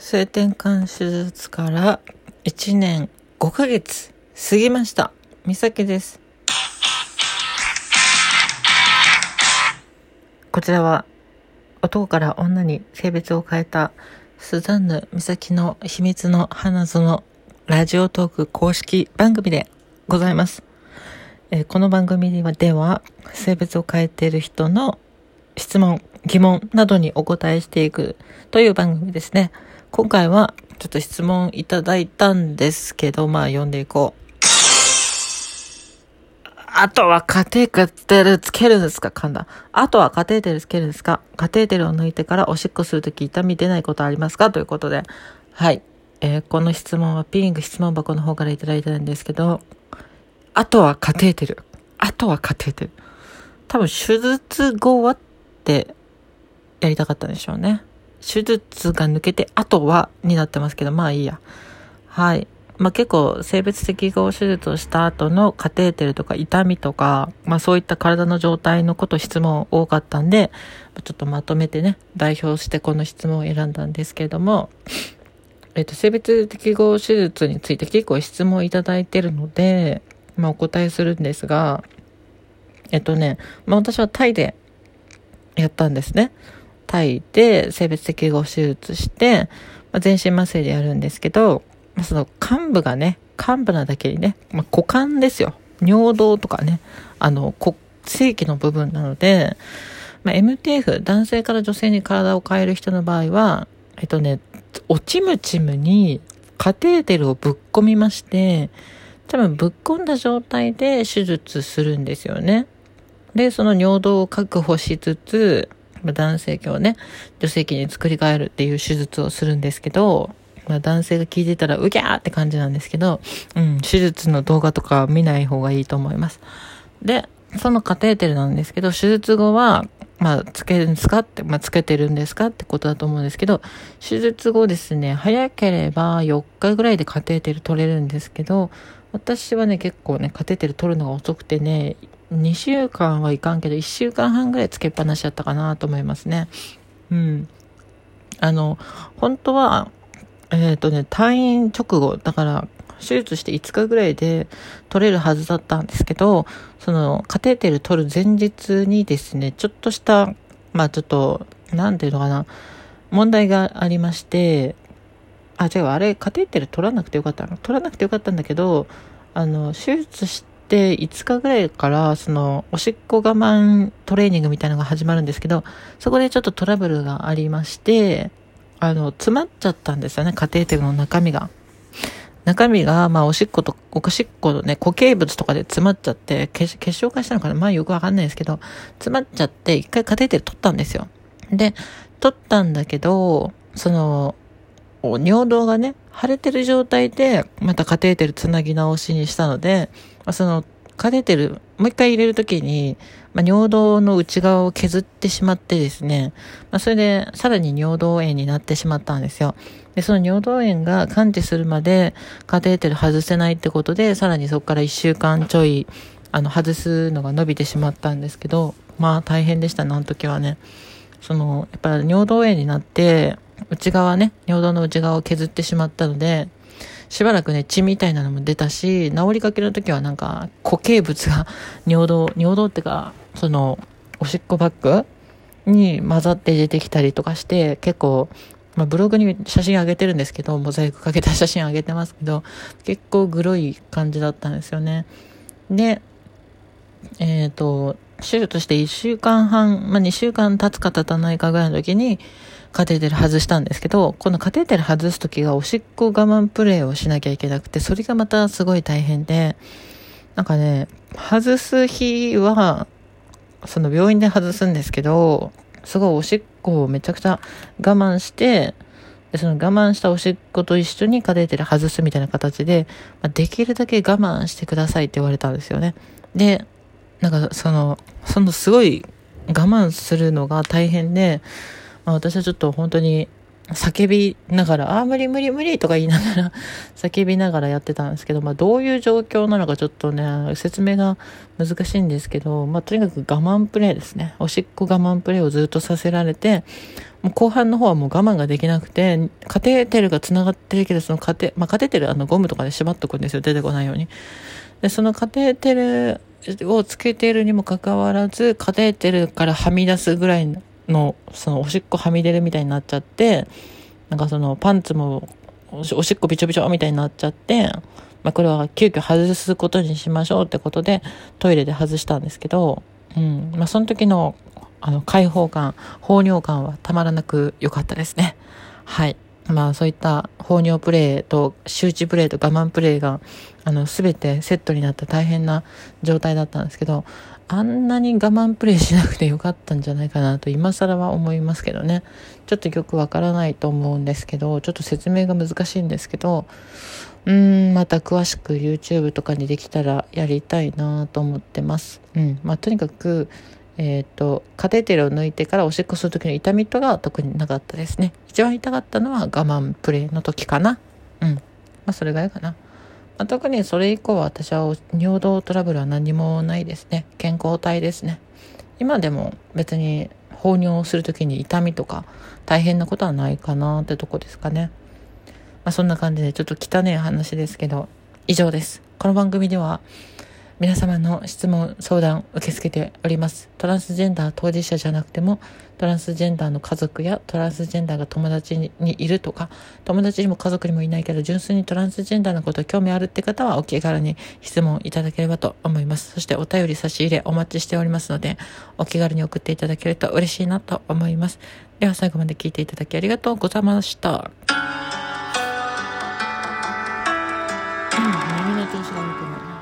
性転換手術から1年5ヶ月過ぎました。美咲です。こちらは男から女に性別を変えたスザンヌ美咲の秘密の花園ラジオトーク公式番組でございます。えーこの番組ではでは性別を変えている人の質問、疑問などにお答えしていくという番組ですね。今回はちょっと質問いただいたんですけど、まあ読んでいこう。あとはカテーテルつけるんですか？噛んだ。あとはカテーテルつけるんですか？カテーテルを抜いてからおしっこするとき痛み出ないことありますか？ということで。はい。えーこの質問はピーンク質問箱の方からいただいたんですけど、あとはカテーテル。あとはカテーテル。多分手術後はってやりたかったんでしょうね。手術が抜けて、あとはになってますけど、まあいいや。はい。まあ結構性別適合手術をした後のカテーテルとか痛みとか、まあそういった体の状態のこと質問多かったんで、ちょっとまとめてね、代表してこの質問を選んだんですけれども、えっと、性別適合手術について結構質問いただいてるので、まあお答えするんですが、えっとね、まあ私はタイでやったんですね。タイで性別適合手術して、まあ、全身麻酔でやるんですけど、まあその幹部がね、幹部なだけにね、まあ、股間ですよ。尿道とかね、あの、こ正規の部分なので、まあ、MTF、男性から女性に体を変える人の場合は、えっとね、おちむちむにカテーテルをぶっ込みまして、多分ぶっ込んだ状態で手術するんですよね。で、その尿道を確保しつつ、まあ男性器をね、女性器に作り変えるっていう手術をするんですけど、まあ男性が聞いてたらうぎゃーって感じなんですけど、うん、手術の動画とか見ない方がいいと思います。で、そのカテーテルなんですけど、手術後は、まあ、つけるんですかって、まあ、つけてるんですかってことだと思うんですけど、手術後ですね、早ければ4日ぐらいでカテーテル取れるんですけど、私はね、結構ね、カテーテル取るのが遅くてね、2週間はいかんけど、1週間半ぐらいつけっぱなしだったかなと思いますね。うん。あの、本当は、えっ、とね、退院直後、だから、手術して5日ぐらいで取れるはずだったんですけど、その、カテーテル取る前日にですね、ちょっとした、まあちょっと、なんていうのかな、問題がありまして、あ、違う、あれ、カテーテル取らなくてよかったの取らなくてよかったんだけど、あの、手術して5日ぐらいから、その、おしっこ我慢トレーニングみたいなのが始まるんですけど、そこでちょっとトラブルがありまして、あの、詰まっちゃったんですよね、カテーテルの中身が。中身が、まあ、おしっこと、おしっこのね、固形物とかで詰まっちゃって、結結晶化したのかな？まあ、よくわかんないですけど、詰まっちゃって、一回カテーテル取ったんですよ。で、取ったんだけど、その、尿道がね、腫れてる状態で、またカテーテルつなぎ直しにしたので、その、カテーテル、もう一回入れるときに、まあ、尿道の内側を削ってしまってですね、まあ、それで、さらに尿道炎になってしまったんですよ。で、その尿道炎が完治するまで、カテーテル外せないってことで、さらにそこから一週間ちょい、あの、外すのが伸びてしまったんですけど、まあ、大変でしたね、あの時はね。その、やっぱ尿道炎になって、内側ね、尿道の内側を削ってしまったので、しばらくね、血みたいなのも出たし、治りかけの時はなんか、固形物が 尿道、尿道ってか、その、おしっこバッグに混ざって出てきたりとかして、結構、まあ、ブログに写真上げてるんですけど、モザイクかけた写真上げてますけど、結構グロい感じだったんですよね。で、えっ、と、手術して1週間半、まあ、2週間経つか経たないかぐらいの時に、カテーテル外したんですけど、このカテーテル外す時がおしっこ我慢プレイをしなきゃいけなくて、それがまたすごい大変で、なんかね、外す日は、その病院で外すんですけど、すごいおしっこをめちゃくちゃ我慢して、でその我慢したおしっこと一緒にカテーテル外すみたいな形で、まあ、できるだけ我慢してくださいって言われたんですよね。で、なんかその、そのすごい我慢するのが大変で、まあ、私はちょっと本当に叫びながら、ああ、無理無理無理とか言いながら叫びながらやってたんですけど、まあ、どういう状況なのかちょっとね、説明が難しいんですけど、まあ、とにかく我慢プレイですね。おしっこ我慢プレイをずっとさせられて、もう後半の方はもう我慢ができなくて、カテーテルが繋がってるけど、そのカテ、まあ、カテーテルあのゴムとかで縛っとくんですよ。出てこないように。で、そのカテーテルをつけているにもかかわらず、カテーテルからはみ出すぐらいの、そのおしっこはみ出るみたいになっちゃって、なんかそのパンツもおしっこびちょびちょみたいになっちゃって、まあこれは急遽外すことにしましょうってことでトイレで外したんですけど、うん。まあその時のあの解放感、放尿感はたまらなく良かったですね。はい。まあそういった放尿プレイと周知プレイと我慢プレイがあの全てセットになった大変な状態だったんですけどあんなに我慢プレイしなくてよかったんじゃないかなと今更は思いますけどね。ちょっとよくわからないと思うんですけどちょっと説明が難しいんですけどうーんまた詳しく YouTube とかにできたらやりたいなと思ってます。うんまあとにかくえっ、ー、と、カテーテルを抜いてからおしっこする時の痛みとかが特になかったですね。一番痛かったのは我慢プレイの時かな。うん。まあ、それぐらいかな。まあ、特にそれ以降は私は尿道トラブルは何もないですね。健康体ですね。今でも別に放尿する時に痛みとか大変なことはないかなってとこですかね。まあ、そんな感じでちょっと汚い話ですけど、以上です。この番組では皆様の質問、相談受け付けております。トランスジェンダー当事者じゃなくても、トランスジェンダーの家族やトランスジェンダーが友達にいるとか、友達にも家族にもいないけど、純粋にトランスジェンダーのこと興味あるって方はお気軽に質問いただければと思います。そしてお便り差し入れお待ちしておりますので、お気軽に送っていただけると嬉しいなと思います。では最後まで聞いていただきありがとうございました。うん、耳の調子が良くなる。